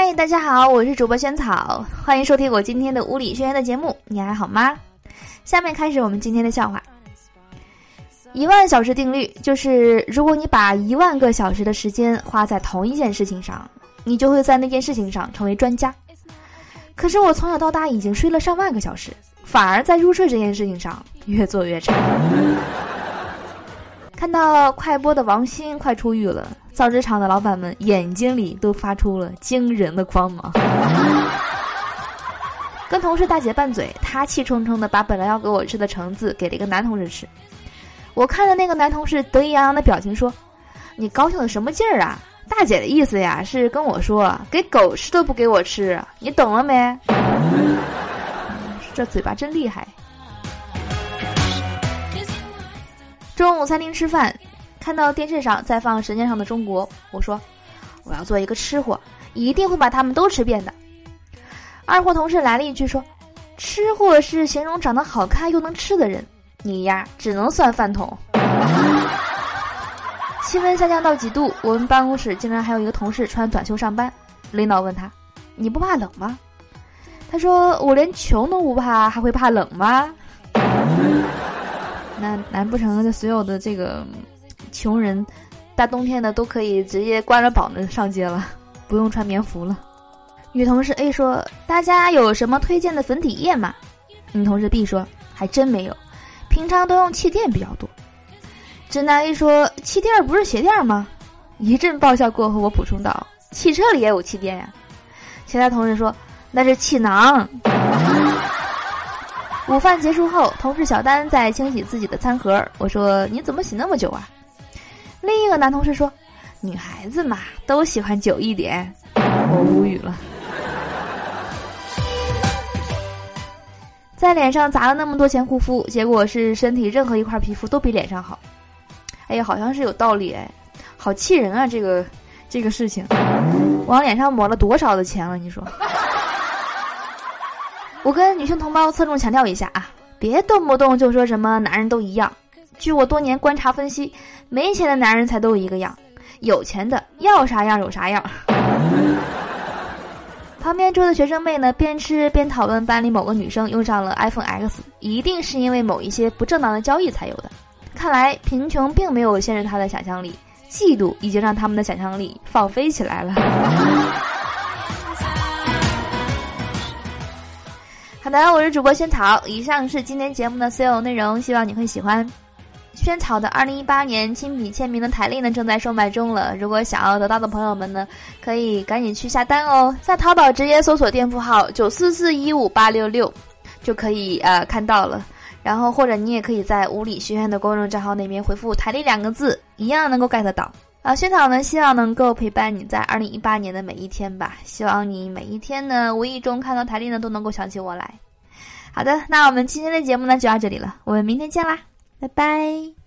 嗨，大家好，我是主播萱草，欢迎收听我今天的物理轩辕的节目。你还好吗？下面开始我们今天的笑话。一万小时定律就是，如果你把一万个小时的时间花在同一件事情上，你就会在那件事情上成为专家。可是我从小到大已经睡了上万个小时，反而在入睡这件事情上越做越差。看到快播的王鑫快出狱了，造纸厂的老板们眼睛里都发出了惊人的光芒。跟同事大姐拌嘴，她气冲冲的把本来要给我吃的橙子给了一个男同事吃。我看着那个男同事得意洋洋的表情说：“你高兴的什么劲儿啊？大姐的意思呀是跟我说，给狗吃都不给我吃，你懂了没？”这嘴巴真厉害。中午餐厅吃饭，看到电视上在放《舌尖上的中国》，我说：“我要做一个吃货，一定会把他们都吃遍的。”二货同事来了一句说：“吃货是形容长得好看又能吃的人，你呀只能算饭桶。”气温下降到几度，我们办公室竟然还有一个同事穿短袖上班。领导问他：“你不怕冷吗？”他说：“我连穷都不怕，还会怕冷吗？” 那难不成就所有的这个穷人，大冬天的都可以直接关了膀子上街了，不用穿棉服了？女同事 A 说：“大家有什么推荐的粉底液吗？”女同事 B 说：“还真没有，平常都用气垫比较多。”直男 A 说：“气垫不是鞋垫吗？”一阵爆笑过后，我补充道：“汽车里也有气垫呀。”其他同事说：“那是气囊。”午饭结束后，同事小丹在清洗自己的餐盒。我说：“你怎么洗那么久啊？”另一个男同事说：“女孩子嘛，都喜欢久一点。”我无语了。在脸上砸了那么多钱护肤，结果是身体任何一块皮肤都比脸上好。哎呀，好像是有道理哎，好气人啊！这个这个事情，往脸上抹了多少的钱了？你说？我跟女性同胞侧重强调一下啊，别动不动就说什么男人都一样。据我多年观察分析，没钱的男人才都一个样，有钱的要啥样有啥样。旁边桌的学生妹呢，边吃边讨论班里某个女生用上了 iPhone X，一定是因为某一些不正当的交易才有的。看来贫穷并没有限制他的想象力，嫉妒已经让他们的想象力放飞起来了。好的，我是主播萱草。以上是今天节目的所有内容，希望你会喜欢。萱草的二零一八年亲笔签名的台历呢，正在售卖中了。如果想要得到的朋友们呢，可以赶紧去下单哦，在淘宝直接搜索店铺号九四四一五八六六，就可以呃看到了。然后或者你也可以在物理学院的公众账号那边回复“台历”两个字，一样能够 get 到。啊，萱草呢，希望能够陪伴你在二零一八年的每一天吧。希望你每一天呢，无意中看到台历呢，都能够想起我来。好的，那我们今天的节目呢，就到这里了。我们明天见啦，拜拜。